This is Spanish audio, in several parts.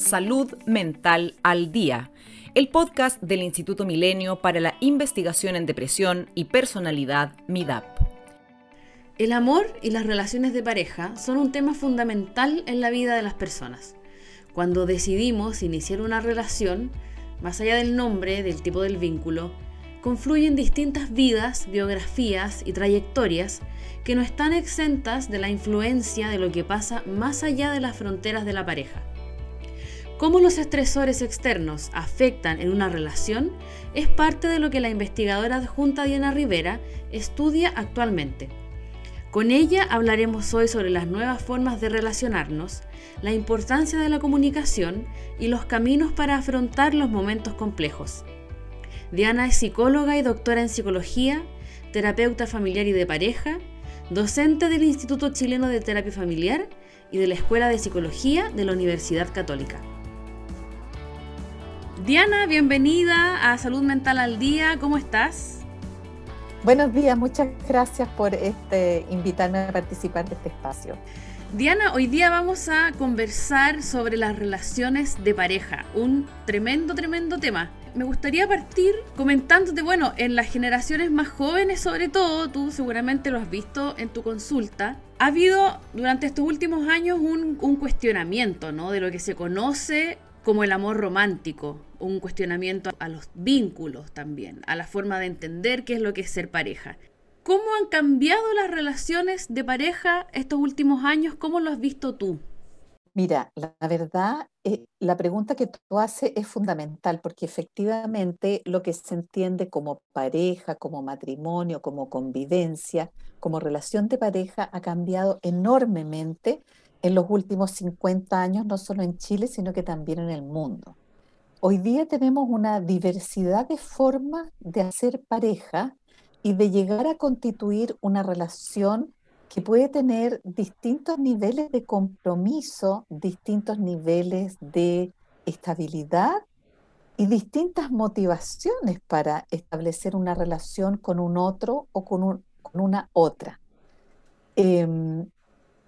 Salud Mental al Día, el podcast del Instituto Milenio para la Investigación en Depresión y Personalidad MIDAP. El amor y las relaciones de pareja son un tema fundamental en la vida de las personas. Cuando decidimos iniciar una relación, más allá del nombre, del tipo del vínculo, confluyen distintas vidas, biografías y trayectorias que no están exentas de la influencia de lo que pasa más allá de las fronteras de la pareja. Cómo los estresores externos afectan en una relación es parte de lo que la investigadora adjunta Diana Rivera estudia actualmente. Con ella hablaremos hoy sobre las nuevas formas de relacionarnos, la importancia de la comunicación y los caminos para afrontar los momentos complejos. Diana es psicóloga y doctora en psicología, terapeuta familiar y de pareja, docente del Instituto Chileno de Terapia Familiar y de la Escuela de Psicología de la Universidad Católica. Diana, bienvenida a Salud Mental al Día, ¿cómo estás? Buenos días, muchas gracias por este, invitarme a participar de este espacio. Diana, hoy día vamos a conversar sobre las relaciones de pareja, un tremendo, tremendo tema me gustaría partir comentándote, bueno, en las generaciones más jóvenes sobre todo, tú seguramente lo has visto en tu consulta, ha habido durante estos últimos años un, cuestionamiento, ¿no? De lo que se conoce como el amor romántico, un cuestionamiento a los vínculos también, a la forma de entender qué es lo que es ser pareja. ¿Cómo han cambiado las relaciones de pareja estos últimos años? ¿Cómo lo has visto tú? Mira, la verdad, eh, la pregunta que tú haces es fundamental porque efectivamente lo que se entiende como pareja, como matrimonio, como convivencia, como relación de pareja ha cambiado enormemente en los últimos 50 años, no solo en Chile, sino que también en el mundo. Hoy día tenemos una diversidad de formas de hacer pareja y de llegar a constituir una relación que puede tener distintos niveles de compromiso, distintos niveles de estabilidad y distintas motivaciones para establecer una relación con un otro o con, una otra. Em,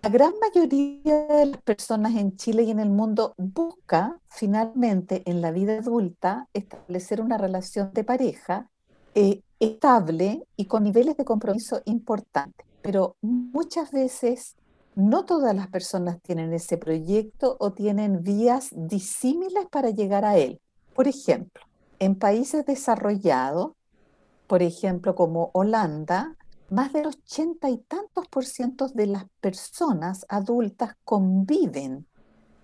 la gran mayoría de las personas en Chile y en el mundo busca finalmente en la vida adulta establecer una relación de pareja eh, estable y con niveles de compromiso importantes pero muchas veces no todas las personas tienen ese proyecto o tienen vías disímiles para llegar a él. Por ejemplo, en países desarrollados, por ejemplo como Holanda, más del ochenta y tantos por ciento de las personas adultas conviven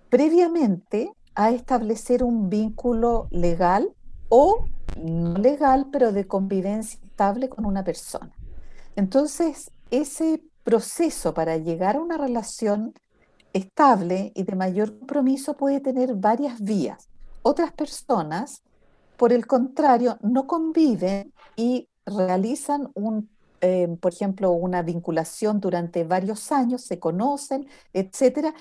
previamente a establecer un vínculo legal o no legal, pero de convivencia estable con una persona. Entonces, ese proceso para llegar a una relación estable y de mayor compromiso puede tener varias vías. Otras personas, por el contrario, no conviven y realizan un, eh, por ejemplo, una vinculación durante varios años, se conocen, etcétera,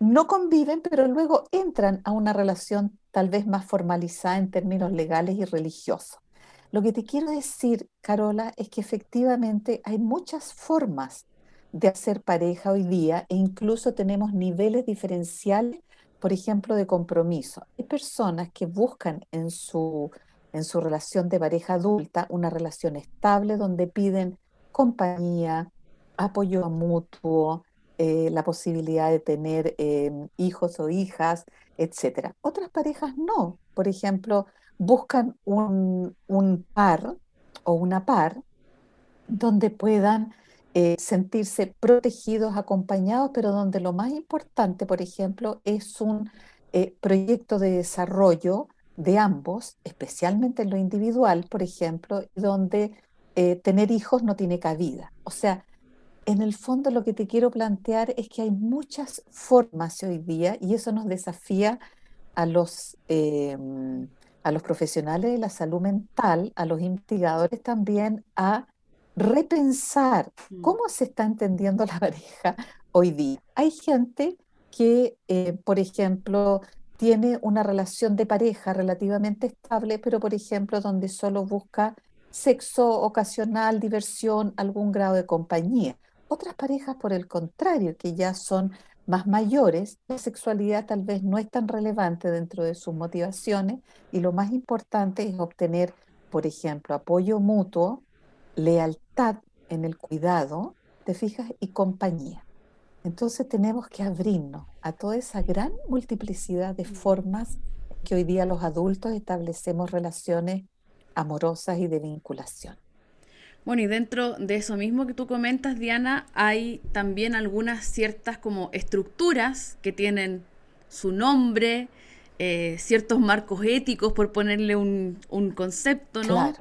no conviven, pero luego entran a una relación tal vez más formalizada en términos legales y religiosos. Lo que te quiero decir, Carola, es que efectivamente hay muchas formas de hacer pareja hoy día e incluso tenemos niveles diferenciales, por ejemplo, de compromiso. Hay personas que buscan en su, en su relación de pareja adulta una relación estable donde piden compañía, apoyo mutuo, eh, la posibilidad de tener em, hijos o hijas, etc. Otras parejas no. Por ejemplo, buscan un, par o una par donde puedan eh, sentirse protegidos, acompañados, pero donde lo más importante, por ejemplo, es un eh, proyecto de desarrollo de ambos, especialmente en lo individual, por ejemplo, donde eh, tener hijos no tiene cabida. O sea, en el fondo lo que te quiero plantear es que hay muchas formas hoy día y eso nos desafía a los em, a los profesionales de la salud mental, a los investigadores también a repensar mm. cómo se está entendiendo la pareja hoy día. Hay gente que, eh, por ejemplo, tiene una relación de pareja relativamente estable, pero, por ejemplo, donde solo busca sexo ocasional, diversión, algún grado de compañía. Otras parejas, por el contrario, que ya son más mayores, la sexualidad tal vez no es tan relevante dentro de sus motivaciones y lo más importante es obtener, por ejemplo, apoyo mutuo, lealtad en el cuidado, te fijas, y compañía. Entonces tenemos que abrirnos a toda esa gran multiplicidad de formas que hoy día los adultos establecemos relaciones amorosas y de vinculación. Bueno, y dentro de eso mismo que tú comentas, Diana, hay también algunas ciertas como estructuras que tienen su nombre, eh, ciertos marcos éticos, por ponerle un, concepto, ¿no?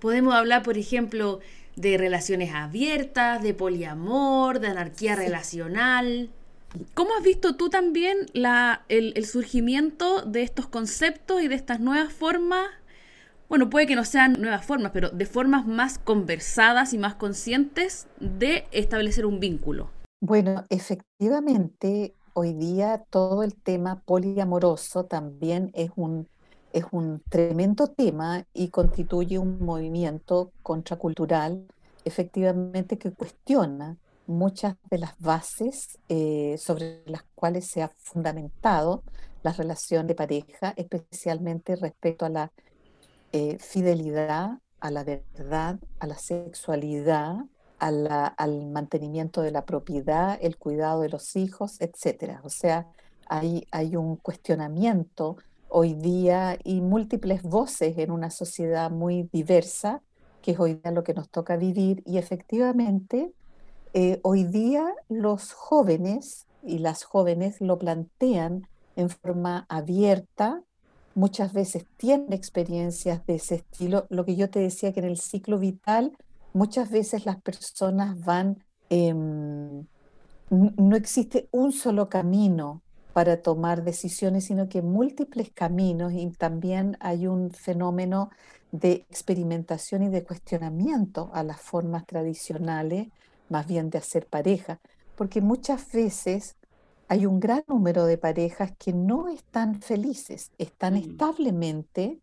Podemos hablar, por ejemplo, de relaciones abiertas, de poliamor, de anarquía relacional. ¿Cómo has visto tú también el, el, surgimiento de estos conceptos y de estas nuevas formas bueno, puede que no sean nuevas formas, pero de formas más conversadas y más conscientes de establecer un vínculo. Bueno, efectivamente, hoy día todo el tema poliamoroso también es un, es un tremendo tema y constituye un movimiento contracultural, efectivamente, que cuestiona muchas de las bases eh, sobre las cuales se ha fundamentado la relación de pareja, especialmente respecto a la eh, fidelidad a la verdad, a la sexualidad, al mantenimiento de la propiedad, el cuidado de los hijos, etc. O sea, hay, hay un cuestionamiento hoy día y múltiples voces en una sociedad muy diversa, que es hoy día lo que nos toca vivir. Y efectivamente, eh, hoy día los jóvenes y las jóvenes lo plantean en forma abierta, muchas veces tienen experiencias de ese estilo. Lo que yo te decía que en el ciclo vital muchas veces las personas van, em, no existe un solo camino para tomar decisiones, sino que múltiples caminos y también hay un fenómeno de experimentación y de cuestionamiento a las formas tradicionales, más bien de hacer pareja, porque muchas veces hay un gran número de parejas que no están felices, están mm. establemente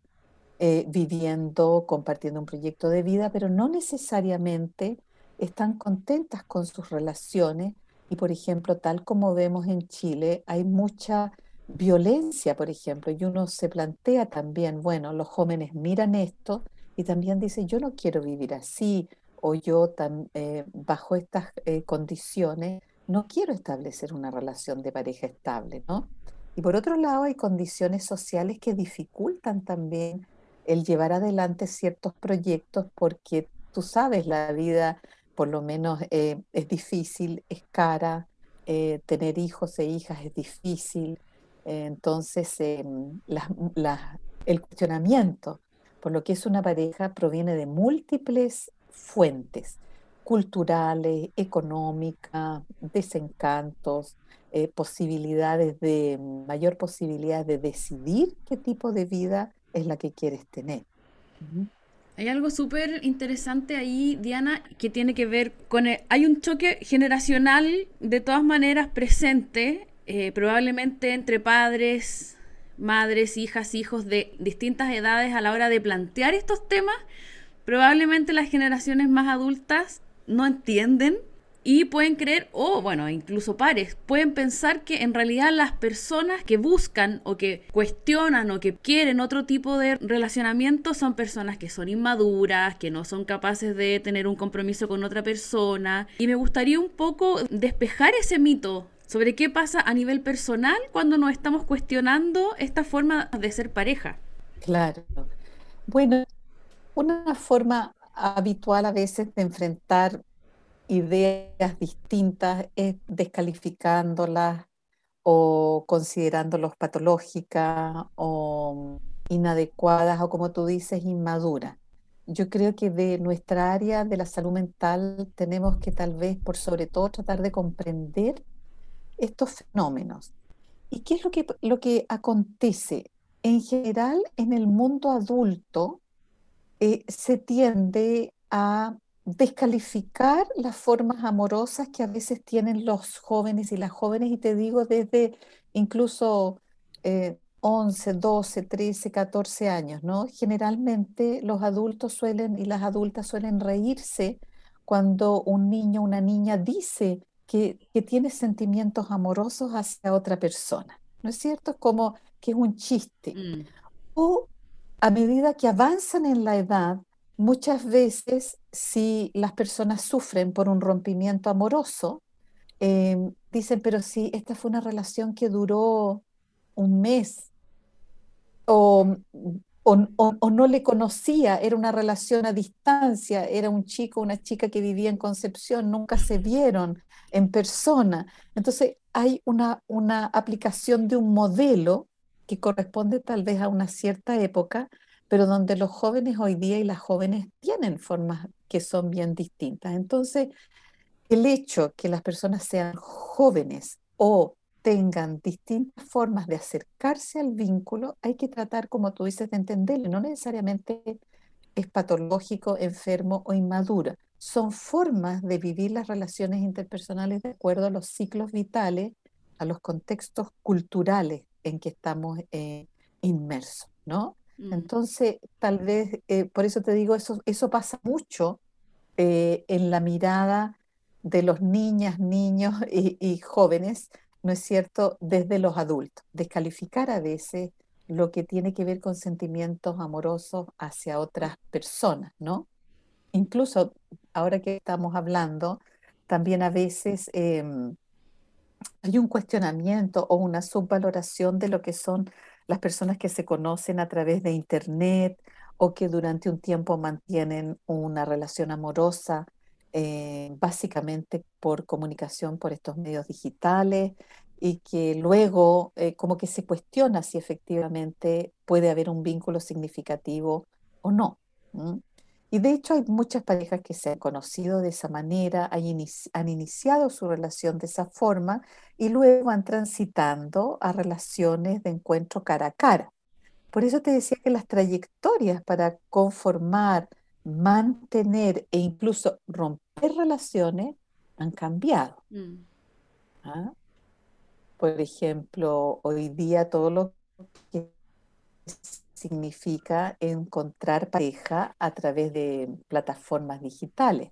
eh, viviendo, compartiendo un proyecto de vida, pero no necesariamente están contentas con sus relaciones. Y por ejemplo, tal como vemos en Chile, hay mucha violencia, por ejemplo, y uno se plantea también, bueno, los jóvenes miran esto y también dicen, yo no quiero vivir así, o yo eh, bajo estas eh, condiciones no quiero establecer una relación de pareja estable, ¿no? Y por otro lado, hay condiciones sociales que dificultan también el llevar adelante ciertos proyectos porque tú sabes, la vida por lo menos eh, es difícil, es cara, eh, tener hijos e hijas es difícil, entonces em, el cuestionamiento por lo que es una pareja proviene de múltiples fuentes culturales, económicas, desencantos, eh, posibilidades de, mayor posibilidad de decidir qué tipo de vida es la que quieres tener. Hay algo súper interesante ahí, Diana, que tiene que ver con... El, hay un choque generacional de todas maneras presente, eh, probablemente entre padres, madres, hijas, hijos de distintas edades a la hora de plantear estos temas. Probablemente las generaciones más adultas no entienden y pueden creer, o bueno, incluso pares, pueden pensar que en realidad las personas que buscan o que cuestionan o que quieren otro tipo de relacionamiento son personas que son inmaduras, que no son capaces de tener un compromiso con otra persona. Y me gustaría un poco despejar ese mito sobre qué pasa a nivel personal cuando nos estamos cuestionando esta forma de ser pareja. Claro. Bueno, una forma habitual a veces de enfrentar ideas distintas es descalificándolas o considerándolas patológicas o inadecuadas o como tú dices, inmaduras. Yo creo que de nuestra área de la salud mental tenemos que tal vez por sobre todo tratar de comprender estos fenómenos. ¿Y qué es lo que, lo que acontece? En general, en el mundo adulto, eh, se tiende a descalificar las formas amorosas que a veces tienen los jóvenes y las jóvenes, y te digo desde incluso 11, 12, 13, 14 años, ¿no? Generalmente los adultos suelen y las adultas suelen reírse cuando un niño o una niña dice que, que tiene sentimientos amorosos hacia otra persona, ¿no es cierto? Como que es un chiste. Mm. O a medida que avanzan en la edad, muchas veces si las personas sufren por un rompimiento amoroso, em, dicen, pero si esta fue una relación que duró un mes o, o- o- o no le conocía, era una relación a distancia, era un chico, una chica que vivía en Concepción, nunca se vieron en persona. Entonces hay una, una aplicación de un modelo que corresponde tal vez a una cierta época, pero donde los jóvenes hoy día y las jóvenes tienen formas que son bien distintas. Entonces, el hecho que las personas sean jóvenes o tengan distintas formas de acercarse al vínculo, hay que tratar, como tú dices, de entenderlo. No necesariamente es patológico, enfermo o inmadura. Son formas de vivir las relaciones interpersonales de acuerdo a los ciclos vitales, a los contextos culturales en que estamos eh, inmersos, ¿no? Mm. Entonces, tal vez, eh, por eso te digo, eso, eso pasa mucho eh, en la mirada de los niñas, niños y, y jóvenes, ¿no es cierto?, desde los adultos, descalificar a veces lo que tiene que ver con sentimientos amorosos hacia otras personas, ¿no? Incluso ahora que estamos hablando, también a veces em, hay un cuestionamiento o una subvaloración de lo que son las personas que se conocen a través de Internet o que durante un tiempo mantienen una relación amorosa, eh, básicamente por comunicación por estos medios digitales y que luego eh, como que se cuestiona si efectivamente puede haber un vínculo significativo o no. Y de hecho hay muchas parejas que se han conocido de esa manera, han iniciado su relación de esa forma y luego van transitando a relaciones de encuentro cara a cara. Por eso te decía que las trayectorias para conformar, mantener e incluso romper relaciones han cambiado. Mm. ¿ah? Por ejemplo, hoy día todo lo que significa encontrar pareja a través de plataformas digitales,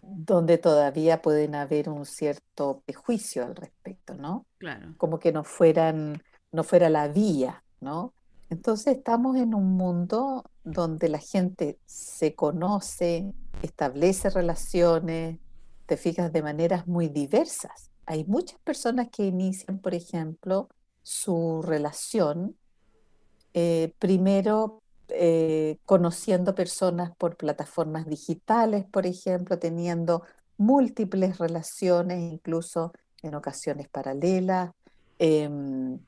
donde todavía pueden haber un cierto prejuicio al respecto, ¿no? Claro. como que no fueran, no fuera la vía, ¿no? Entonces estamos en un mundo donde la gente se conoce, establece relaciones, te fijas, de maneras muy diversas. Hay muchas personas que inician, por ejemplo, su relación eh, primero eh, conociendo personas por plataformas digitales, por ejemplo, teniendo múltiples relaciones, incluso en ocasiones paralelas. Em,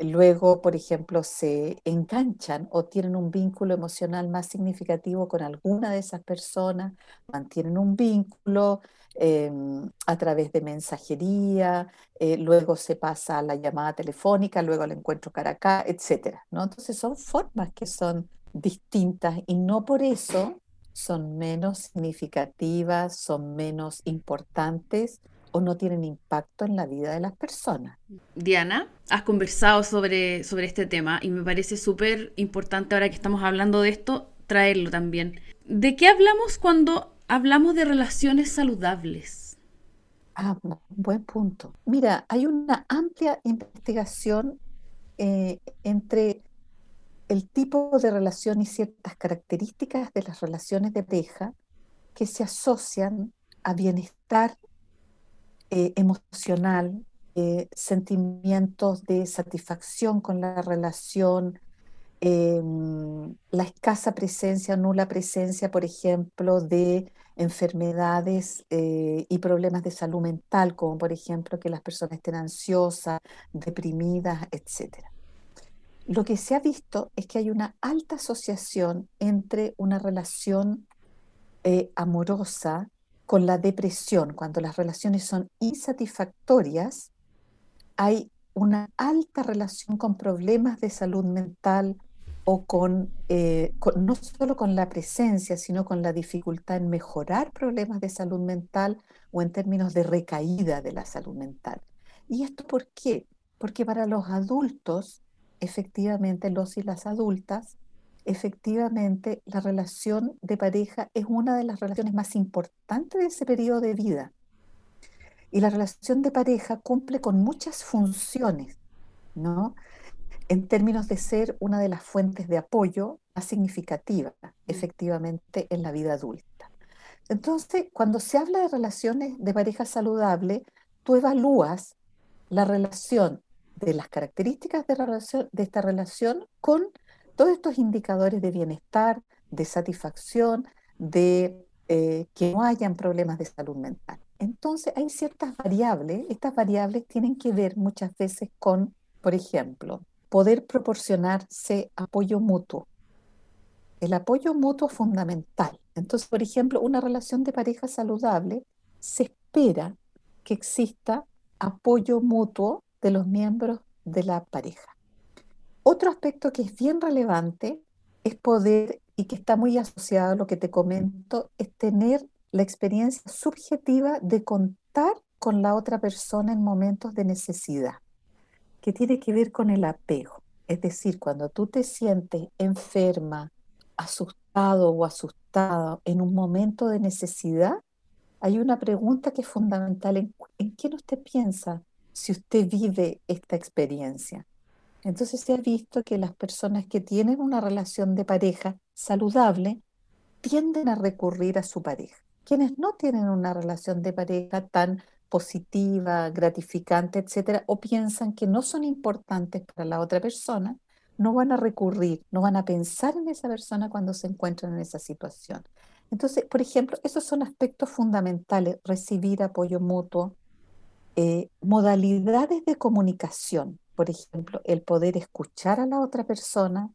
luego, por ejemplo, se enganchan o tienen un vínculo emocional más significativo con alguna de esas personas, mantienen un vínculo em, a través de mensajería, eh, luego se pasa a la llamada telefónica, luego al encuentro cara a cara, etcétera, ¿no? Entonces son formas que son distintas y no por eso son menos significativas, son menos importantes o no tienen impacto en la vida de las personas. Diana, has conversado sobre, sobre este tema y me parece súper importante ahora que estamos hablando de esto, traerlo también. ¿De qué hablamos cuando hablamos de relaciones saludables? Ah, bu- buen punto. Mira, hay una amplia investigación eh, entre el tipo de relación y ciertas características de las relaciones de pareja que se asocian a bienestar eh, emocional, eh, sentimientos de satisfacción con la relación, em, la escasa presencia, nula presencia, por ejemplo, de enfermedades eh, y problemas de salud mental, como por ejemplo que las personas estén ansiosas, deprimidas, etcétera. Lo que se ha visto es que hay una alta asociación entre una relación eh, amorosa con la depresión. Cuando las relaciones son insatisfactorias, hay una alta relación con problemas de salud mental o eh, con- no solo con la presencia, sino con la dificultad en mejorar problemas de salud mental o en términos de recaída de la salud mental. ¿Y esto por qué? Porque para los adultos, efectivamente, los y las adultas, efectivamente, la relación de pareja es una de las relaciones más importantes de ese periodo de vida. Y la relación de pareja cumple con muchas funciones, ¿no? En términos de ser una de las fuentes de apoyo más significativas, mm. efectivamente, en la vida adulta. Entonces, cuando se habla de relaciones de pareja saludable, tú evalúas la relación de las características de, relación, de esta relación con todos estos indicadores de bienestar, de satisfacción, de eh, que no hayan problemas de salud mental. Entonces hay ciertas variables, estas variables tienen que ver muchas veces con, por ejemplo, poder proporcionarse apoyo mutuo. El apoyo mutuo es fundamental. Entonces, por ejemplo, una relación de pareja saludable se espera que exista apoyo mutuo de los miembros de la pareja. Otro aspecto que es bien relevante es poder, y que está muy asociado a lo que te comento, es tener la experiencia subjetiva de contar con la otra persona en momentos de necesidad, que tiene que ver con el apego. Es decir, cuando tú te sientes enferma, asustado o asustada en un momento de necesidad, hay una pregunta que es fundamental. ¿En, en quién usted piensa si usted vive esta experiencia? Entonces se ha visto que las personas que tienen una relación de pareja saludable tienden a recurrir a su pareja. Quienes no tienen una relación de pareja tan positiva, gratificante, etcétera, o piensan que no son importantes para la otra persona, no van a recurrir, no van a pensar en esa persona cuando se encuentran en esa situación. Entonces, por ejemplo, esos son aspectos fundamentales, recibir apoyo mutuo, eh, modalidades de comunicación, por ejemplo, el poder escuchar a la otra persona,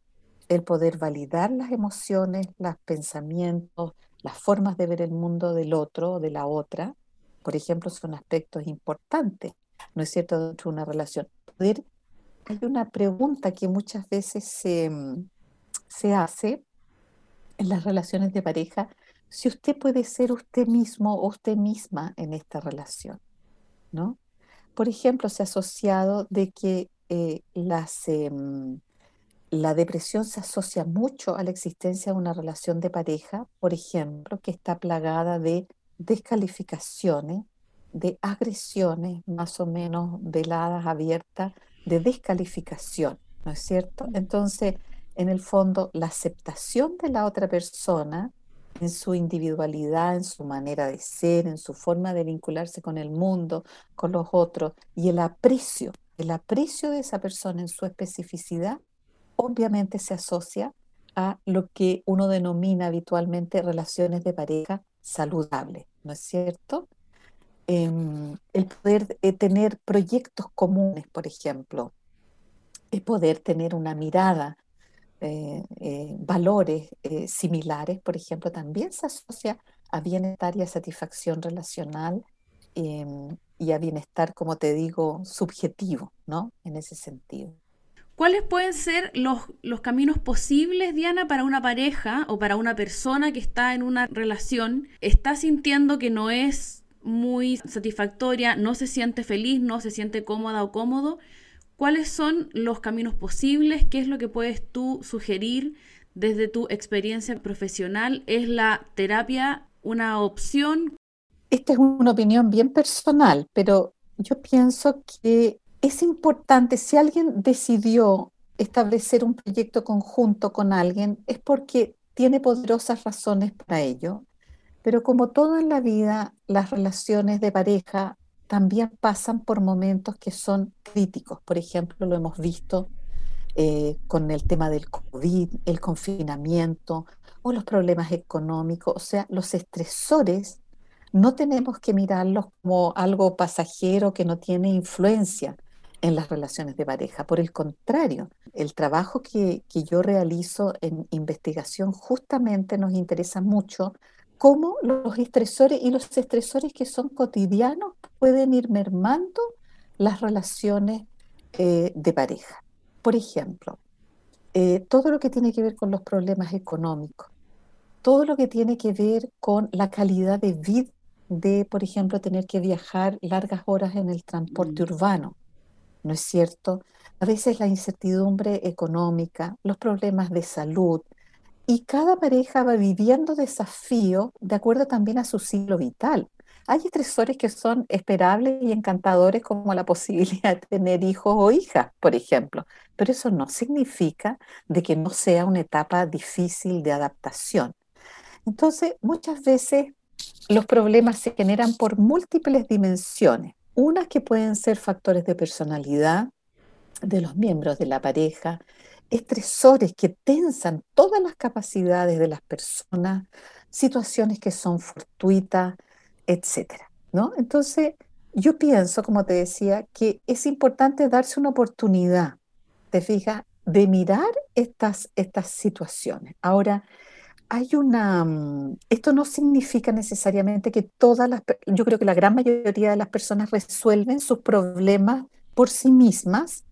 el poder validar las emociones, los pensamientos, las formas de ver el mundo del otro o de la otra, por ejemplo, son aspectos importantes, ¿no es cierto?, dentro de una relación. Hay una pregunta que muchas veces se, se hace en las relaciones de pareja, si usted puede ser usted mismo o usted misma en esta relación, ¿no? Por ejemplo, se ha asociado de que eh, las, em, la depresión se asocia mucho a la existencia de una relación de pareja, por ejemplo, que está plagada de descalificaciones, de agresiones más o menos veladas, abiertas, de descalificación, ¿no es cierto? Entonces, en el fondo, la aceptación de la otra persona en su individualidad, en su manera de ser, en su forma de vincularse con el mundo, con los otros, y el aprecio, el aprecio de esa persona en su especificidad, obviamente se asocia a lo que uno denomina habitualmente relaciones de pareja saludables, ¿no es cierto? Em, el poder eh, tener proyectos comunes, por ejemplo, el poder tener una mirada eh, eh, valores similares, por ejemplo, también se asocia a bienestar y a satisfacción relacional em, y a bienestar, como te digo, subjetivo, ¿no? En ese sentido. ¿Cuáles pueden ser los, los, caminos posibles, Diana, para una pareja o para una persona que está en una relación, está sintiendo que no es muy satisfactoria, no se siente feliz, no se siente cómoda o cómodo? ¿Cuáles son los caminos posibles? ¿Qué es lo que puedes tú sugerir desde tu experiencia profesional? ¿Es la terapia una opción? Esta es una opinión bien personal, pero yo pienso que es importante, si alguien decidió establecer un proyecto conjunto con alguien, es porque tiene poderosas razones para ello. Pero como todo en la vida, las relaciones de pareja también pasan por momentos que son críticos. Por ejemplo, lo hemos visto eh, con el tema del COVID, el confinamiento o los problemas económicos. O sea, los estresores no tenemos que mirarlos como algo pasajero que no tiene influencia en las relaciones de pareja. Por el contrario, el trabajo que, que yo realizo en investigación justamente nos interesa mucho cómo los estresores y los estresores que son cotidianos pueden ir mermando las relaciones eh, de pareja. Por ejemplo, eh, todo lo que tiene que ver con los problemas económicos, todo lo que tiene que ver con la calidad de vida de, por ejemplo, tener que viajar largas horas en el transporte mm. urbano, ¿no es cierto? A veces la incertidumbre económica, los problemas de salud, y cada pareja va viviendo desafíos de acuerdo también a su ciclo vital. Hay estresores que son esperables y encantadores como la posibilidad de tener hijos o hijas, por ejemplo, pero eso no significa de que no sea una etapa difícil de adaptación. Entonces, muchas veces los problemas se generan por múltiples dimensiones. Unas que pueden ser factores de personalidad de los miembros de la pareja, estresores que tensan todas las capacidades de las personas, situaciones que son fortuitas, etcétera, ¿no? Entonces, yo pienso, como te decía, que es importante darse una oportunidad, te fijas, de mirar estas, estas situaciones. Ahora, hay una, mm, esto no significa necesariamente que todas las, yo creo que la gran mayoría de las personas resuelven sus problemas por sí mismas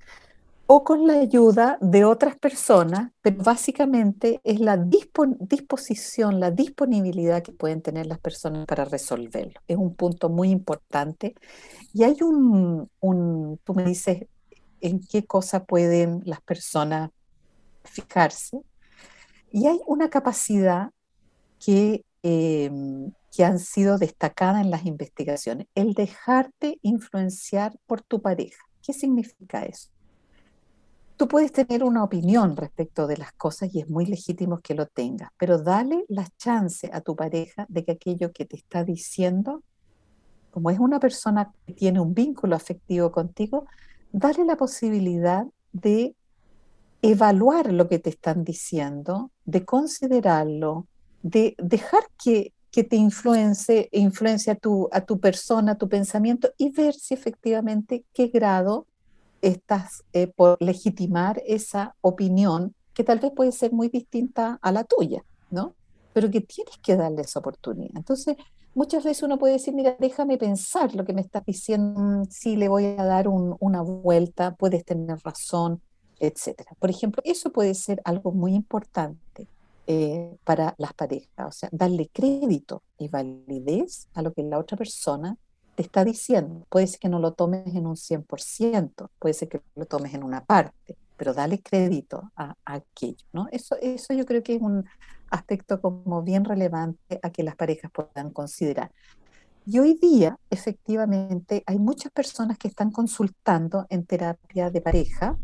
o con la ayuda de otras personas, pero básicamente es la disposición, la disponibilidad que pueden tener las personas para resolverlo. Es un punto muy importante. Y hay un, tú me dices, ¿en qué cosa pueden las personas fijarse? Y hay una capacidad que, em, que han sido destacada en las investigaciones, el dejarte influenciar por tu pareja. ¿Qué significa eso? Tú puedes tener una opinión respecto de las cosas y es muy legítimo que lo tengas, pero dale la chance a tu pareja de que aquello que te está diciendo, como es una persona que tiene un vínculo afectivo contigo, dale la posibilidad de evaluar lo que te están diciendo, de considerarlo, de dejar que, que te influencie, influencia a tu, a tu persona, a tu pensamiento y ver si efectivamente qué grado estás eh, por legitimar esa opinión que tal vez puede ser muy distinta a la tuya, ¿no? Pero que tienes que darle esa oportunidad. Entonces, muchas veces uno puede decir, mira, déjame pensar lo que me estás diciendo, mm, sí, le voy a dar una vuelta, puedes tener razón, etcétera. Por ejemplo, eso puede ser algo muy importante eh, para las parejas, o sea, darle crédito y validez a lo que la otra persona te está diciendo. Puede ser que no lo tomes en un 100%, puede ser que lo tomes en una parte, pero dale crédito a, aquello, ¿no? Eso, eso yo creo que es un aspecto como bien relevante a que las parejas puedan considerar. Y hoy día, efectivamente, hay muchas personas que están consultando en terapia de pareja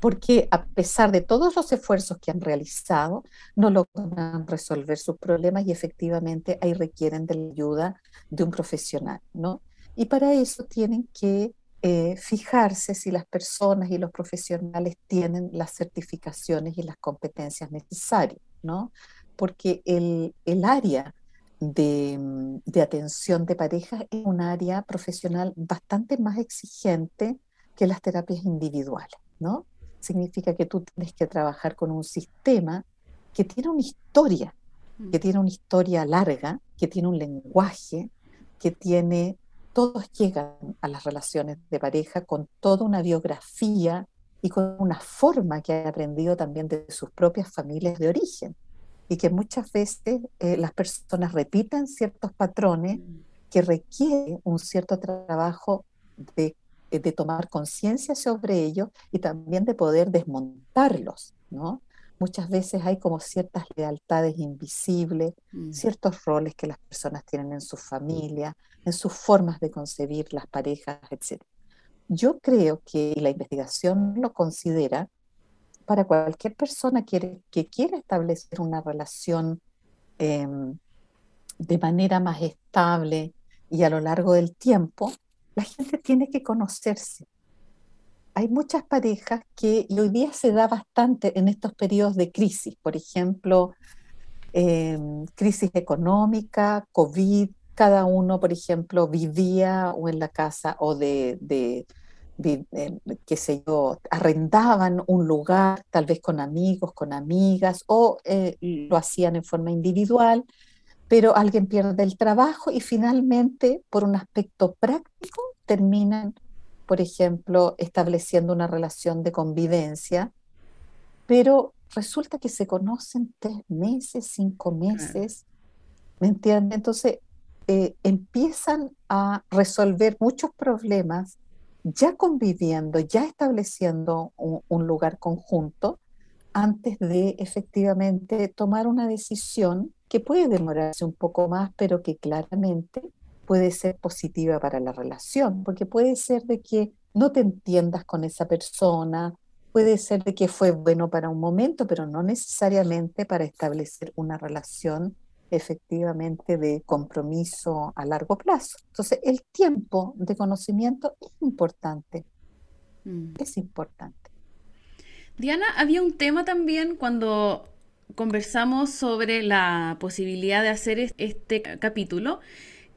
porque a pesar de todos los esfuerzos que han realizado, no logran resolver sus problemas y efectivamente ahí requieren de la ayuda de un profesional, ¿no? Y para eso tienen que eh, fijarse si las personas y los profesionales tienen las certificaciones y las competencias necesarias, ¿no? Porque el, el área de, de atención de parejas es un área profesional bastante más exigente que las terapias individuales. ¿No? Significa que tú tienes que trabajar con un sistema que tiene una historia, que mm. tiene una historia larga, que tiene un lenguaje, que tiene, todos llegan a las relaciones de pareja con toda una biografía y con una forma que ha aprendido también de sus propias familias de origen. Y que muchas veces eh, las personas repitan ciertos patrones mm. que requieren un cierto trabajo de de tomar conciencia sobre ellos y también de poder desmontarlos, ¿no? Muchas veces hay como ciertas lealtades invisibles, mm. ciertos roles que las personas tienen en su familia, en sus formas de concebir las parejas, etc. Yo creo que la investigación lo considera para cualquier persona que, que quiera establecer una relación em, de manera más estable y a lo largo del tiempo, la gente tiene que conocerse. Hay muchas parejas que, hoy día se da bastante en estos periodos de crisis, por ejemplo, em, crisis económica, COVID, cada uno, por ejemplo, vivía o en la casa o de, de, em, qué sé yo, arrendaban un lugar, tal vez con amigos, con amigas, o eh, lo hacían en forma individual, pero alguien pierde el trabajo y finalmente, por un aspecto práctico, terminan, por ejemplo, estableciendo una relación de convivencia, pero resulta que se conocen tres meses, cinco meses, ¿me entiendes? Entonces, eh, empiezan a resolver muchos problemas ya conviviendo, ya estableciendo un lugar conjunto, antes de efectivamente tomar una decisión que puede demorarse un poco más, pero que claramente puede ser positiva para la relación, porque puede ser de que no te entiendas con esa persona, puede ser de que fue bueno para un momento, pero no necesariamente para establecer una relación efectivamente de compromiso a largo plazo. Entonces, el tiempo de conocimiento es importante, mm. es importante. Diana, había un tema también cuando conversamos sobre la posibilidad de hacer este capítulo,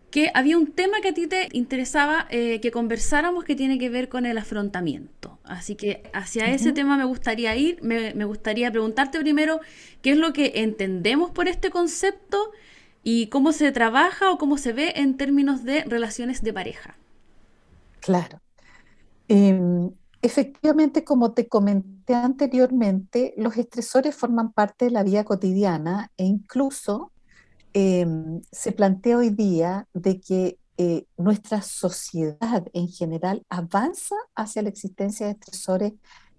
que había un tema que a ti te interesaba eh, que conversáramos que tiene que ver con el afrontamiento. Así que hacia ese tema me gustaría ir, me, gustaría preguntarte primero qué es lo que entendemos por este concepto y cómo se trabaja o cómo se ve en términos de relaciones de pareja. Claro. Em, efectivamente, como te comenté anteriormente, los estresores forman parte de la vida cotidiana e incluso Em, se plantea hoy día de que eh, nuestra sociedad en general avanza hacia la existencia de estresores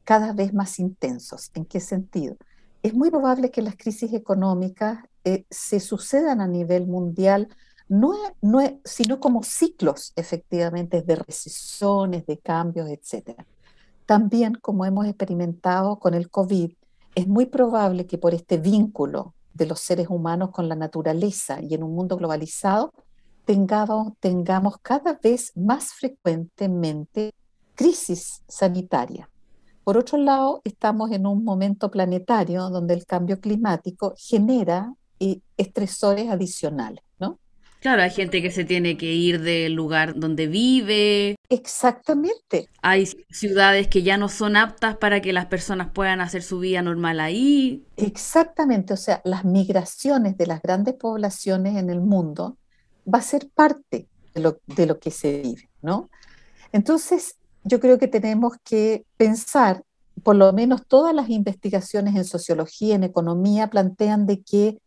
cada vez más intensos. ¿En qué sentido? Es muy probable que las crisis económicas eh, se sucedan a nivel mundial, no, no, sino como ciclos efectivamente de recesiones, de cambios, etc. También, como hemos experimentado con el COVID, es muy probable que por este vínculo de los seres humanos con la naturaleza y en un mundo globalizado, tengamos, cada vez más frecuentemente crisis sanitaria. Por otro lado, estamos en un momento planetario donde el cambio climático genera eh, estresores adicionales. Claro, hay gente que se tiene que ir del lugar donde vive. Exactamente. Hay ciudades que ya no son aptas para que las personas puedan hacer su vida normal ahí. Exactamente, o sea, las migraciones de las grandes poblaciones en el mundo va a ser parte de lo, de lo que se vive, ¿no? Entonces, yo creo que tenemos que pensar, por lo menos todas las investigaciones en sociología, en economía, plantean de que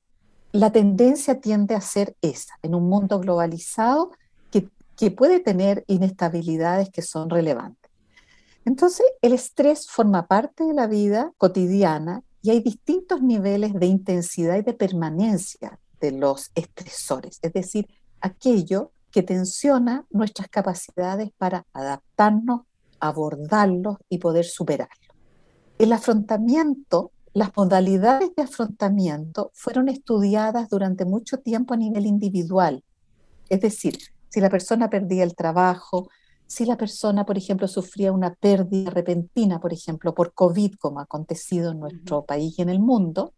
la tendencia tiende a ser esa, en un mundo globalizado que, puede tener inestabilidades que son relevantes. Entonces, el estrés forma parte de la vida cotidiana y hay distintos niveles de intensidad y de permanencia de los estresores, es decir, aquello que tensiona nuestras capacidades para adaptarnos, abordarlos y poder superarlos. El afrontamiento las modalidades de afrontamiento fueron estudiadas durante mucho tiempo a nivel individual. Es decir, si la persona perdía el trabajo, si la persona, por ejemplo, sufría una pérdida repentina, por ejemplo, por COVID, como ha acontecido en nuestro país y en el mundo,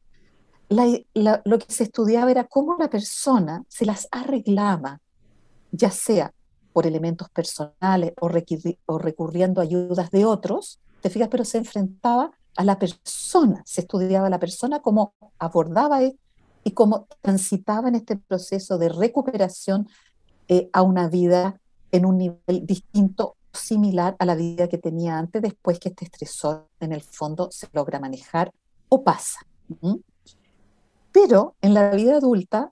lo que se estudiaba era cómo la persona se las arreglaba, ya sea por elementos personales o, o recurriendo a ayudas de otros, te fijas, pero se enfrentaba a la persona, se estudiaba a la persona, cómo abordaba y cómo transitaba en este proceso de recuperación eh, a una vida en un nivel distinto, similar a la vida que tenía antes, después que este estresor en el fondo se logra manejar o pasa. Pero en la vida adulta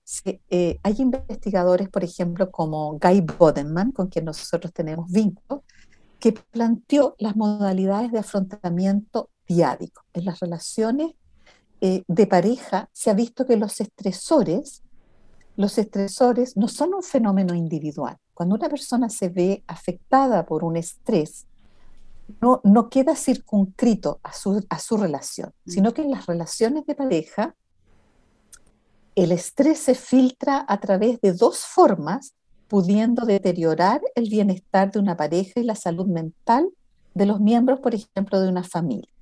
eh, hay investigadores, por ejemplo, como Guy Bodenman, con quien nosotros tenemos vínculos, que planteó las modalidades de afrontamiento diádico. En las relaciones eh, de pareja se ha visto que los estresores, los estresores no son un fenómeno individual. Cuando una persona se ve afectada por un estrés, no, no queda circunscrito a su, a su relación, mm. sino que en las relaciones de pareja, el estrés se filtra a través de dos formas, pudiendo deteriorar el bienestar de una pareja y la salud mental de los miembros, por ejemplo, de una familia.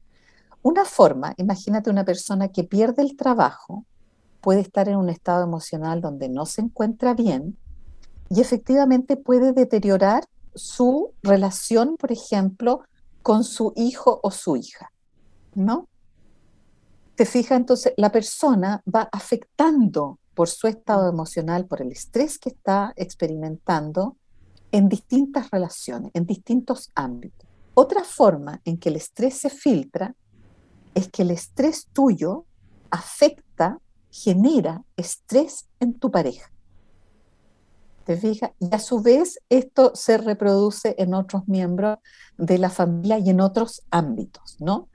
Una forma, imagínate una persona que pierde el trabajo, puede estar en un estado emocional donde no se encuentra bien y efectivamente puede deteriorar su relación, por ejemplo, con su hijo o su hija, ¿no? Te fijas, entonces la persona va afectando por su estado emocional, por el estrés que está experimentando en distintas relaciones, en distintos ámbitos. Otra forma en que el estrés se filtra es que el estrés tuyo afecta, genera estrés en tu pareja. ¿Te fijas? Y a su vez esto se reproduce en otros miembros de la familia y en otros ámbitos, ¿no?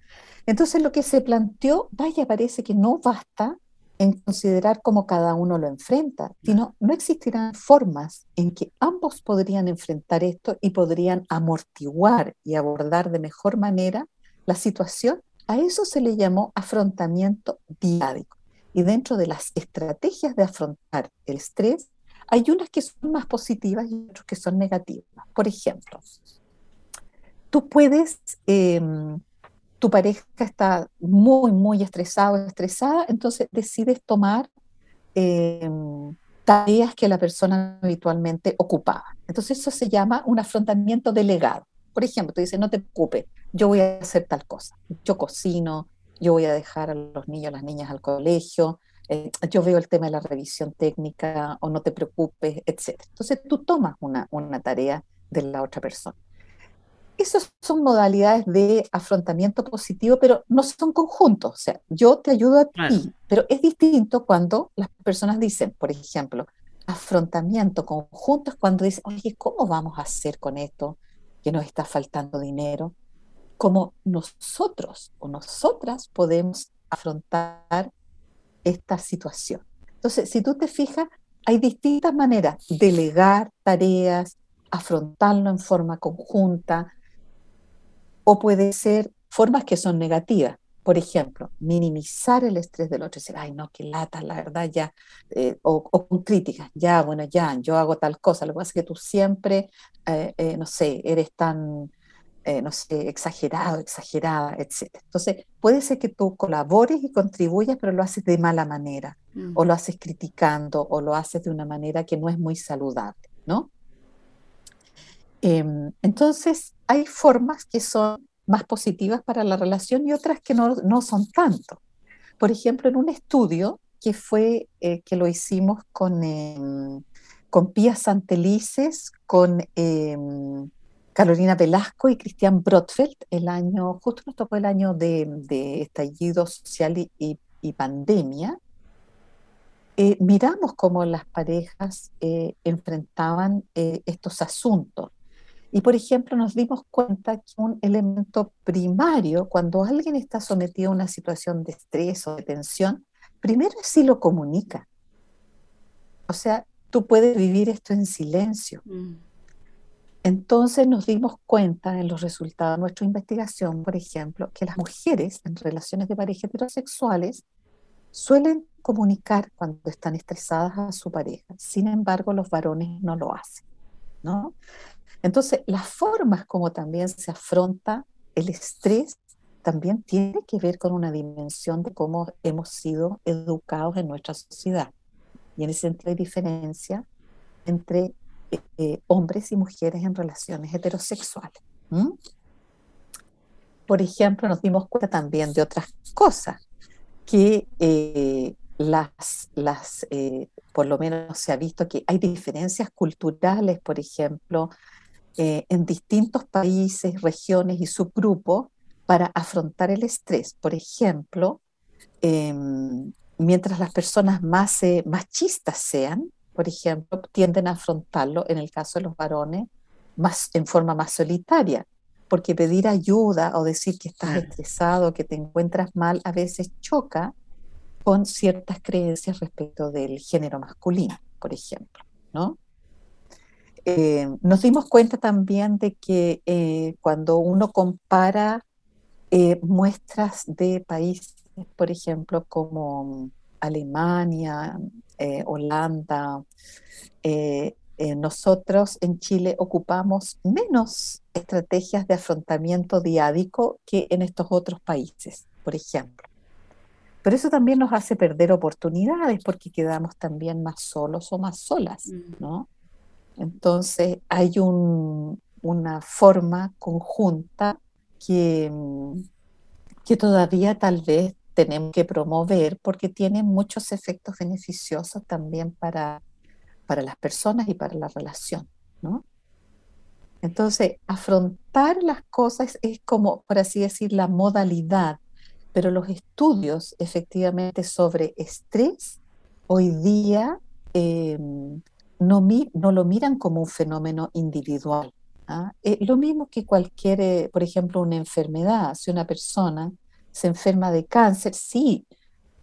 Entonces lo que se planteó, vaya, parece que no basta en considerar cómo cada uno lo enfrenta, sino no existirán formas en que ambos podrían enfrentar esto y podrían amortiguar y abordar de mejor manera la situación. A eso se le llamó afrontamiento diádico. Y dentro de las estrategias de afrontar el estrés, hay unas que son más positivas y otras que son negativas. Por ejemplo, tú puedes em, tu pareja está muy, muy estresado, estresada, entonces decides tomar em, tareas que la persona habitualmente ocupaba. Entonces eso se llama un afrontamiento delegado. Por ejemplo, tú dices, no te preocupes, yo voy a hacer tal cosa. Yo cocino, yo voy a dejar a los niños, las niñas al colegio, eh, yo veo el tema de la revisión técnica o no te preocupes, etc. Entonces tú tomas una, una tarea de la otra persona. Esas son modalidades de afrontamiento positivo, pero no son conjuntos. O sea, yo te ayudo a ti, pero es distinto cuando las personas dicen, por ejemplo, afrontamiento conjunto es cuando dicen, oye, ¿cómo vamos a hacer con esto que nos está faltando dinero? ¿Cómo nosotros o nosotras podemos afrontar esta situación? Entonces, si tú te fijas, hay distintas maneras, delegar tareas, afrontarlo en forma conjunta, o puede ser formas que son negativas. Por ejemplo, minimizar el estrés del otro, decir, ay, no, qué lata, la verdad, ya, eh, o, con críticas, ya, bueno, ya, yo hago tal cosa, lo que pasa es que tú siempre, eh, eh, no sé, eres tan, no sé, exagerado, exagerada, etc. Entonces, puede ser que tú colabores y contribuyas, pero lo haces de mala manera, o lo haces criticando, o lo haces de una manera que no es muy saludable, ¿no? Em, entonces, hay formas que son más positivas para la relación y otras que no, no son tanto. Por ejemplo, en un estudio que fue, eh, que lo hicimos con, em, con Pía Santelices, con em, Carolina Velasco y Cristian Brotfeld, el año, justo nos tocó el año de, de estallido social y, pandemia, eh, miramos cómo las parejas eh, enfrentaban estos asuntos. Y por ejemplo, nos dimos cuenta que un elemento primario, cuando alguien está sometido a una situación de estrés o de tensión, primero es si lo comunica. O sea, tú puedes vivir esto en silencio. Mm. Entonces nos dimos cuenta en los resultados de nuestra investigación, por ejemplo, que las mujeres en relaciones de pareja heterosexuales suelen comunicar cuando están estresadas a su pareja. Sin embargo, los varones no lo hacen. ¿no? Entonces, las formas como también se afronta el estrés también tiene que ver con una dimensión de cómo hemos sido educados en nuestra sociedad. Y en ese sentido hay diferencia entre eh, eh, hombres y mujeres en relaciones heterosexuales. Por ejemplo, nos dimos cuenta también de otras cosas, que eh, las, las por lo menos se ha visto que hay diferencias culturales, por ejemplo, eh, en distintos países, regiones y subgrupos para afrontar el estrés. Por ejemplo, em, mientras las personas más eh, machistas sean, por ejemplo, tienden a afrontarlo, en el caso de los varones, más, en forma más solitaria, porque pedir ayuda o decir que estás estresado, que te encuentras mal, a veces choca con ciertas creencias respecto del género masculino, por ejemplo, ¿no? Eh, nos dimos cuenta también de que eh, cuando uno compara eh, muestras de países, por ejemplo, como Alemania, Holanda, nosotros en Chile ocupamos menos estrategias de afrontamiento diádico que en estos otros países, por ejemplo. Pero eso también nos hace perder oportunidades porque quedamos también más solos o más solas, mm. ¿no? Entonces hay una forma conjunta que, mm, que todavía tal vez tenemos que promover porque tiene muchos efectos beneficiosos también para, para las personas y para la relación, ¿no? Entonces, afrontar las cosas es como, por así decir, la modalidad, pero los estudios efectivamente sobre estrés hoy día em, no, no lo miran como un fenómeno individual. ¿ah? Eh, lo mismo que cualquier, eh, por ejemplo, una enfermedad. Si una persona se enferma de cáncer, sí,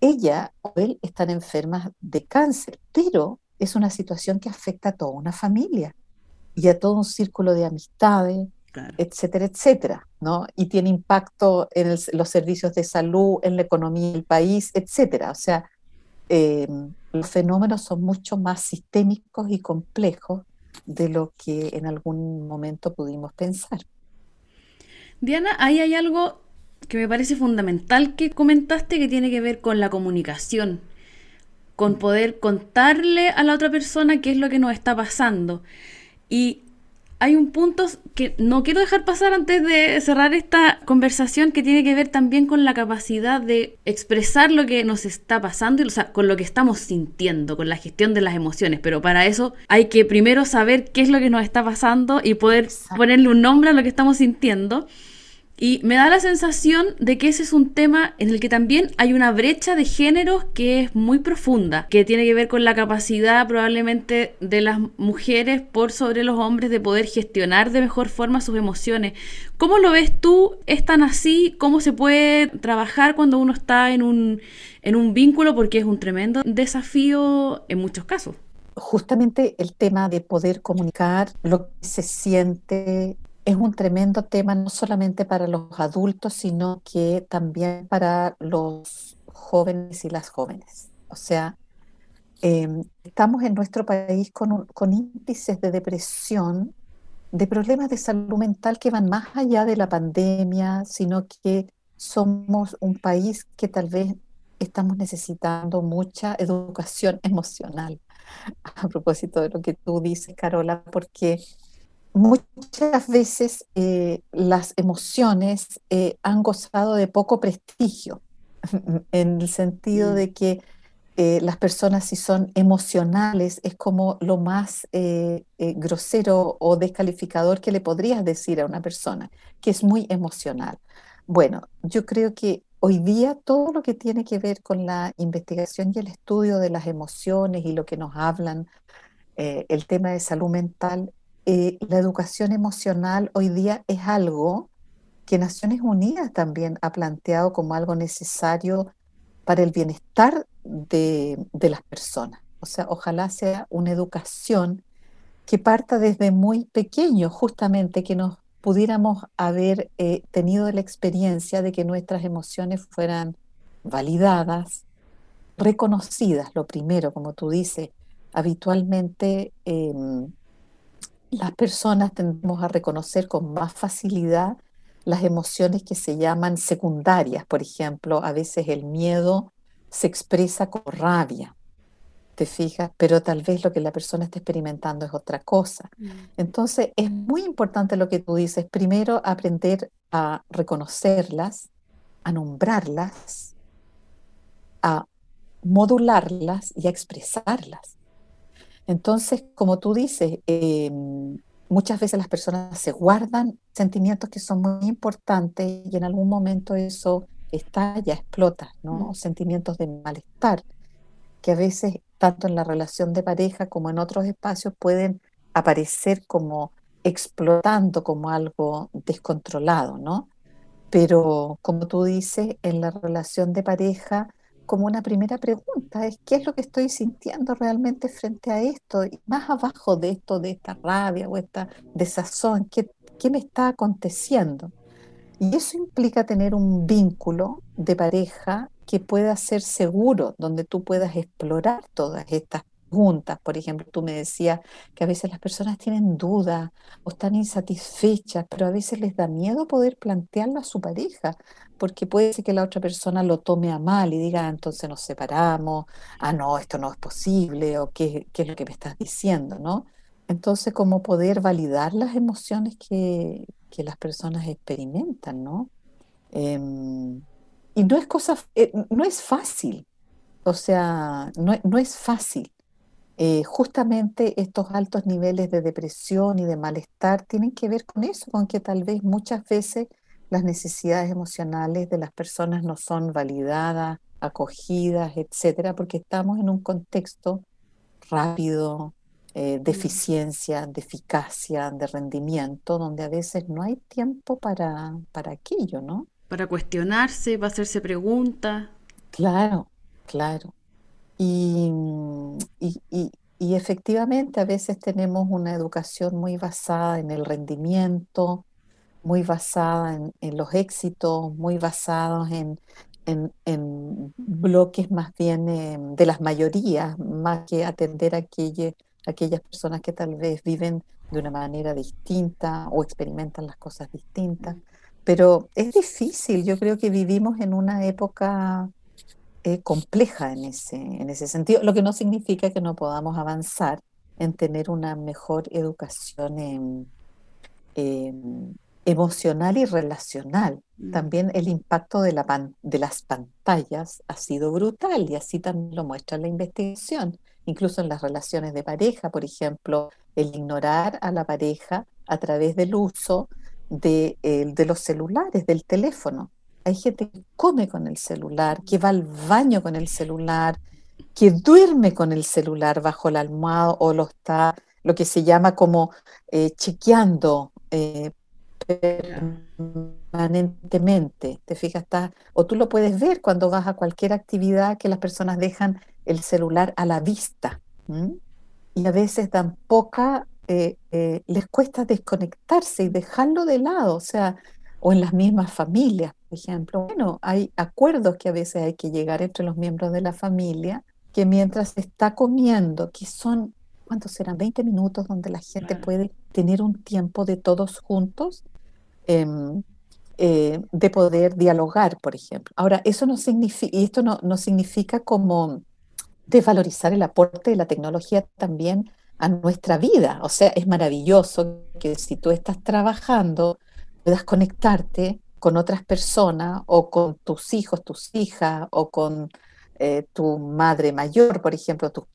ella o él están enfermas de cáncer, pero es una situación que afecta a toda una familia y a todo un círculo de amistades, etcétera, etcétera, ¿no? Y tiene impacto en los servicios de salud, en la economía del país, etcétera. O sea, eh, los fenómenos son mucho más sistémicos y complejos de lo que en algún momento pudimos pensar. Diana, ahí hay algo que me parece fundamental que comentaste que tiene que ver con la comunicación, con poder contarle a la otra persona qué es lo que nos está pasando. Y hay un punto que no quiero dejar pasar antes de cerrar esta conversación que tiene que ver también con la capacidad de expresar lo que nos está pasando, o sea, con lo que estamos sintiendo, con la gestión de las emociones. Pero para eso hay que primero saber qué es lo que nos está pasando y poder ponerle un nombre a lo que estamos sintiendo. Y me da la sensación de que ese es un tema en el que también hay una brecha de géneros que es muy profunda, que tiene que ver con la capacidad probablemente de las mujeres por sobre los hombres de poder gestionar de mejor forma sus emociones. ¿Cómo lo ves tú? ¿Es tan así? ¿Cómo se puede trabajar cuando uno está en un, en un vínculo? Porque es un tremendo desafío en muchos casos. Justamente el tema de poder comunicar lo que se siente es un tremendo tema no solamente para los adultos, sino que también para los jóvenes y las jóvenes. O sea, em, estamos en nuestro país con, con índices de depresión, de problemas de salud mental que van más allá de la pandemia, sino que somos un país que tal vez estamos necesitando mucha educación emocional. A propósito de lo que tú dices, Carola, porque muchas veces eh, las emociones eh, han gozado de poco prestigio, en el sentido de que eh, las personas si son emocionales es como lo más grosero o descalificador que le podrías decir a una persona, que es muy emocional. Bueno, yo creo que hoy día todo lo que tiene que ver con la investigación y el estudio de las emociones y lo que nos hablan, el tema de salud mental, eh, la educación emocional hoy día es algo que Naciones Unidas también ha planteado como algo necesario para el bienestar de, las personas. O sea, ojalá sea una educación que parta desde muy pequeño, justamente que nos pudiéramos haber eh, tenido la experiencia de que nuestras emociones fueran validadas, reconocidas, lo primero, como tú dices, habitualmente em, las personas tendemos a reconocer con más facilidad las emociones que se llaman secundarias. Por ejemplo, a veces el miedo se expresa con rabia, ¿te fijas? Pero tal vez lo que la persona está experimentando es otra cosa. Mm. Entonces, es muy importante lo que tú dices. Primero, aprender a reconocerlas, a nombrarlas, a modularlas y a expresarlas. Entonces, como tú dices, em, muchas veces las personas se guardan sentimientos que son muy importantes y en algún momento eso estalla, explota, ¿no? Sentimientos de malestar, que a veces, tanto en la relación de pareja como en otros espacios, pueden aparecer como explotando como algo descontrolado, ¿no? Pero como tú dices, en la relación de pareja, como una primera pregunta, es qué es lo que estoy sintiendo realmente frente a esto, y más abajo de esto, de esta rabia o esta desazón, qué, qué me está aconteciendo. Y eso implica tener un vínculo de pareja que pueda ser seguro, donde tú puedas explorar todas estas preguntas. Por ejemplo, tú me decías que a veces las personas tienen dudas o están insatisfechas, pero a veces les da miedo poder plantearlo a su pareja porque puede ser que la otra persona lo tome a mal y diga, ah, entonces nos separamos, ah, no, esto no es posible, o qué, qué es lo que me estás diciendo, ¿no? Entonces, como poder validar las emociones que, que las personas experimentan, ¿no? Em, y no es cosa, eh, no es fácil, o sea, no, no es fácil. Eh, justamente estos altos niveles de depresión y de malestar tienen que ver con eso, con que tal vez muchas veces las necesidades emocionales de las personas no son validadas, acogidas, etcétera, porque estamos en un contexto rápido, eh, de eficiencia, de eficacia, de rendimiento, donde a veces no hay tiempo para, para aquello, ¿no? Para cuestionarse, para hacerse preguntas. Claro, claro. Y, y, y, efectivamente a veces tenemos una educación muy basada en el rendimiento, muy basada en, en los éxitos, muy basados en, en, en bloques más bien eh, de las mayorías, más que atender a aquellas personas que tal vez viven de una manera distinta o experimentan las cosas distintas. Pero es difícil, yo creo que vivimos en una época eh, compleja en ese, en ese sentido, lo que no significa que no podamos avanzar en tener una mejor educación en, emocional y relacional. Mm. También el impacto de, la de las pantallas ha sido brutal y así también lo muestra la investigación. Incluso en las relaciones de pareja, por ejemplo, el ignorar a la pareja a través del uso de, de los celulares, del teléfono. Hay gente que come con el celular, que va al baño con el celular, que duerme con el celular bajo la almohada o lo está, lo que se llama como eh, chequeando eh, permanentemente. Te fijas, está, o tú lo puedes ver cuando vas a cualquier actividad que las personas dejan el celular a la vista. Y a veces dan poca, eh, eh, les cuesta desconectarse y dejarlo de lado, o sea, o en las mismas familias, ejemplo. Bueno, hay acuerdos que a veces hay que llegar entre los miembros de la familia, que mientras se está comiendo, que son, ¿cuántos serán? 20 minutos donde la gente puede tener un tiempo de todos juntos Em, eh, de poder dialogar, por ejemplo. Ahora, eso no significa, y esto no, no significa como desvalorizar el aporte de la tecnología también a nuestra vida. O sea, es maravilloso que si tú estás trabajando, puedas conectarte con otras personas o con tus hijos, tus hijas o con eh, tu madre mayor, por ejemplo, tu,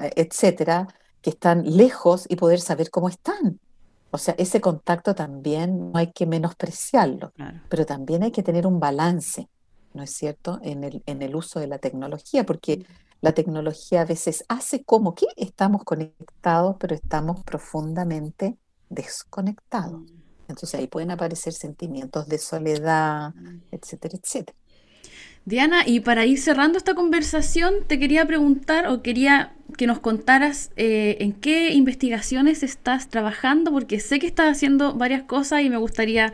eh, etcétera, que están lejos y poder saber cómo están. O sea, ese contacto también no hay que menospreciarlo, pero también hay que tener un balance, ¿no es cierto?, en el, en el uso de la tecnología, porque mm. la tecnología a veces hace como que estamos conectados, pero estamos profundamente desconectados. Entonces ahí pueden aparecer sentimientos de soledad, mm. etcétera, etcétera. Diana, y para ir cerrando esta conversación, te quería preguntar o quería que nos contaras eh, en qué investigaciones estás trabajando, porque sé que estás haciendo varias cosas y me gustaría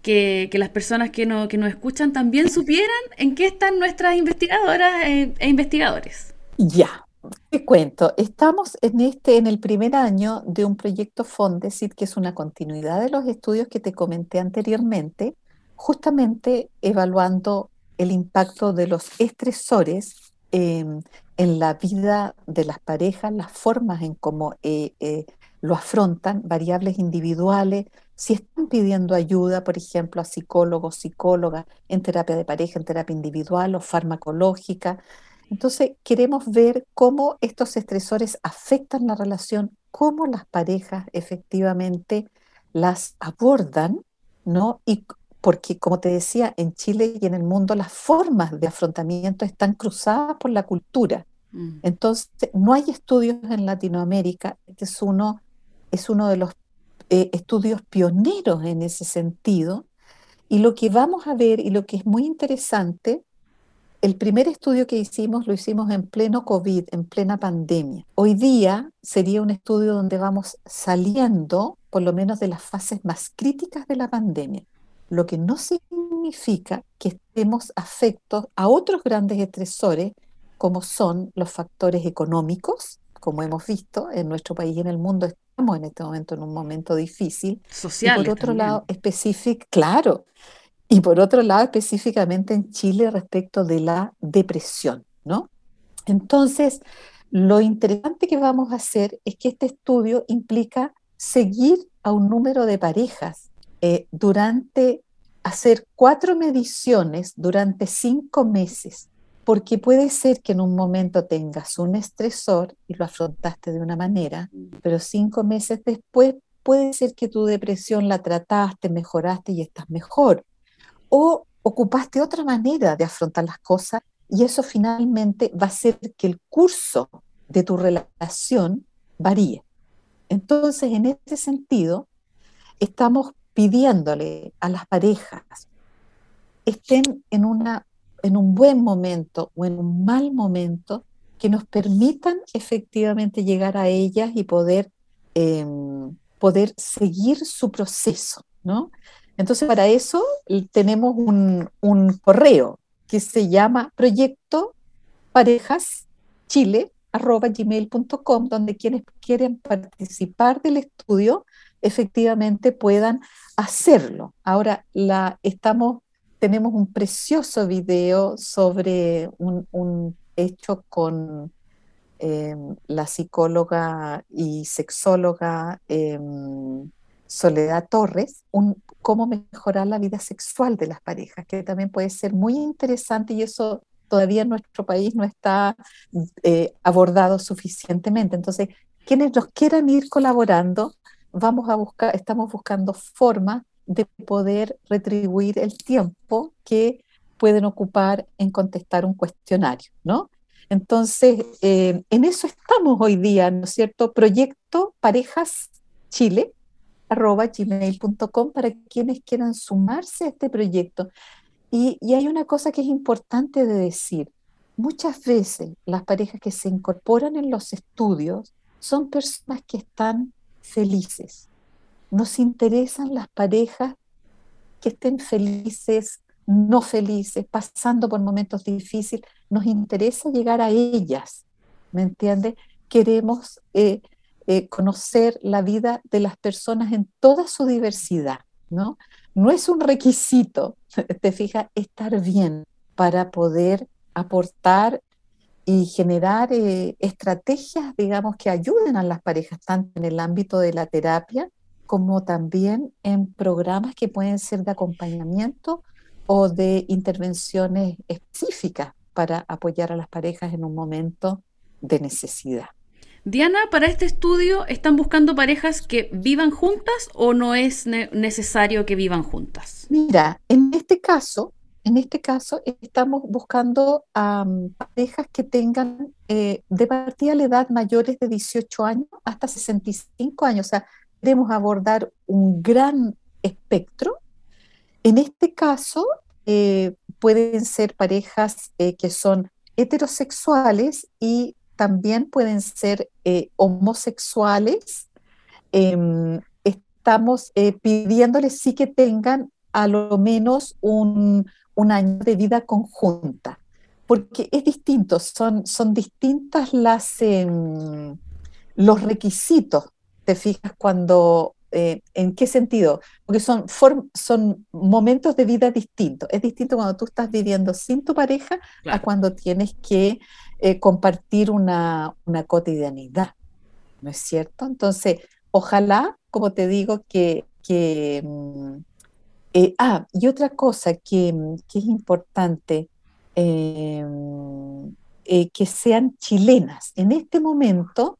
que, las personas que, no, que nos escuchan también supieran en qué están nuestras investigadoras eh, e investigadores. Ya, te cuento, estamos en este, en el primer año de un proyecto Fondesit, que es una continuidad de los estudios que te comenté anteriormente, justamente evaluando el impacto de los estresores em, en la vida de las parejas, las formas en cómo eh, eh, lo afrontan, variables individuales, si están pidiendo ayuda, por ejemplo, a psicólogos, psicólogas, en terapia de pareja, en terapia individual o farmacológica. Entonces, queremos ver cómo estos estresores afectan la relación, cómo las parejas efectivamente las abordan, ¿no? Y porque como te decía, en Chile y en el mundo las formas de afrontamiento están cruzadas por la cultura. Mm. Entonces, no hay estudios en Latinoamérica, este es uno, es uno de los eh, estudios pioneros en ese sentido, y lo que vamos a ver y lo que es muy interesante, el primer estudio que hicimos lo hicimos en pleno COVID, en plena pandemia. Hoy día sería un estudio donde vamos saliendo por lo menos de las fases más críticas de la pandemia lo que no significa que estemos afectos a otros grandes estresores, como son los factores económicos, como hemos visto en nuestro país y en el mundo estamos en este momento en un momento difícil. Social. por otro lado, específico, claro. Y por otro lado, específicamente en Chile respecto de la depresión, ¿no? Entonces, lo interesante que vamos a hacer es que este estudio implica seguir a un número de parejas eh, durante hacer cuatro mediciones durante cinco meses, porque puede ser que en un momento tengas un estresor y lo afrontaste de una manera, pero cinco meses después puede ser que tu depresión la trataste, mejoraste y estás mejor. O ocupaste otra manera de afrontar las cosas y eso finalmente va a hacer que el curso de tu relación varíe. Entonces, en ese sentido, estamos pidiéndole a las parejas estén en, una, en un buen momento o en un mal momento que nos permitan efectivamente llegar a ellas y poder, em, poder seguir su proceso, ¿no? Entonces, para eso tenemos un, un correo que se llama Proyecto Parejas Chile gmail.com, donde quienes quieren participar del estudio efectivamente puedan hacerlo. Ahora la, estamos, tenemos un precioso video sobre un, hecho con em, la psicóloga y sexóloga em, Soledad Torres, un, cómo mejorar la vida sexual de las parejas, que también puede ser muy interesante y eso todavía en nuestro país no está eh, abordado suficientemente. Entonces, quienes nos quieran ir colaborando, vamos a buscar, estamos buscando formas de poder retribuir el tiempo que pueden ocupar en contestar un cuestionario, ¿no? Entonces, eh, en eso estamos hoy día, ¿no es cierto? Proyecto Parejas Chile, gmail.com para quienes quieran sumarse a este proyecto. Y, hay una cosa que es importante de decir. Muchas veces las parejas que se incorporan en los estudios son personas que están felices. Nos interesan las parejas que estén felices, no felices, pasando por momentos difíciles. Nos interesa llegar a ellas, ¿me entiendes? Queremos eh, eh, conocer la vida de las personas en toda su diversidad, ¿no? no es un requisito, te fijas, estar bien para poder aportar y generar eh, estrategias, digamos, que ayuden a las parejas, tanto en el ámbito de la terapia como también en programas que pueden ser de acompañamiento o de intervenciones específicas para apoyar a las parejas en un momento de necesidad. Diana, para este estudio, ¿están buscando parejas que vivan juntas o no es necesario que vivan juntas? Mira, en este caso, en este caso estamos buscando parejas que tengan eh, de partida la edad mayores de 18 años hasta 65 años. O sea, queremos abordar un gran espectro. En este caso, eh, pueden ser parejas eh, que son heterosexuales y también pueden ser eh, homosexuales. Em, estamos eh, pidiéndoles sí que tengan a lo menos un, año de vida conjunta, porque es distinto, son, son distintas las, em, los requisitos, te fijas, cuando eh, ¿En qué sentido? Porque son, son momentos de vida distintos. Es distinto cuando tú estás viviendo sin tu pareja a cuando tienes que eh, compartir una, cotidianidad, ¿no es cierto? Entonces, ojalá, como te digo, que... Mm, eh, ah, y otra cosa que, es importante, em, que sean chilenas. En este momento,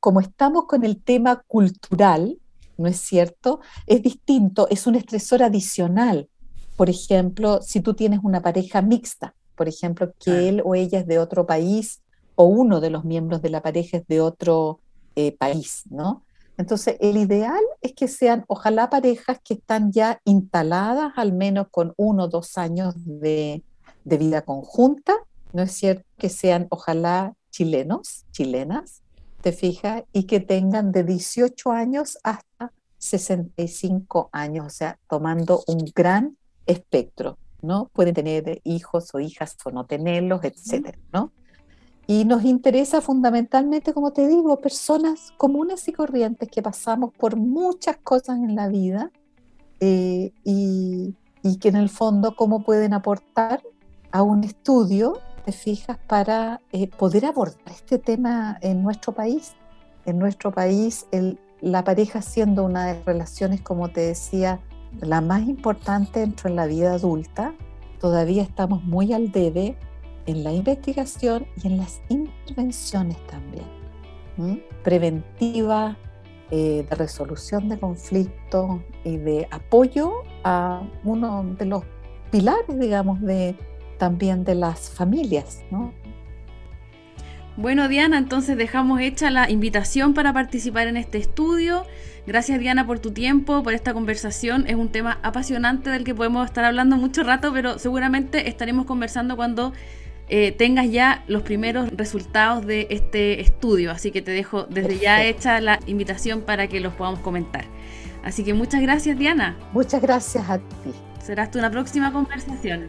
como estamos con el tema cultural, ¿no es cierto? Es distinto, es un estresor adicional. Por ejemplo, si tú tienes una pareja mixta, por ejemplo, que él o ella es de otro país o uno de los miembros de la pareja es de otro eh, país, ¿no? Entonces, el ideal es que sean, ojalá, parejas que están ya instaladas al menos con uno o dos años de, de vida conjunta, ¿no es cierto? Que sean, ojalá, chilenos, chilenas, te fijas, y que tengan de 18 años hasta 65 años, o sea, tomando un gran espectro, ¿no? Pueden tener hijos o hijas o no tenerlos, etcétera, ¿no? Y nos interesa fundamentalmente, como te digo, personas comunes y corrientes que pasamos por muchas cosas en la vida eh, y, y que en el fondo cómo pueden aportar a un estudio te fijas, para eh, poder abordar este tema en nuestro país. En nuestro país, el, la pareja siendo una de las relaciones, como te decía, la más importante dentro de la vida adulta, todavía estamos muy al debe en la investigación y en las intervenciones también, preventiva, eh, de resolución de conflictos y de apoyo a uno de los pilares, digamos, de, también de las familias, ¿no? Bueno, Diana, entonces dejamos hecha la invitación para participar en este estudio. Gracias, Diana, por tu tiempo, por esta conversación. Es un tema apasionante del que podemos estar hablando mucho rato, pero seguramente estaremos conversando cuando eh, tengas ya los primeros resultados de este estudio. Así que te dejo desde ya hecha la invitación para que los podamos comentar. Así que muchas gracias, Diana. Muchas gracias a ti. Será hasta una próxima conversación.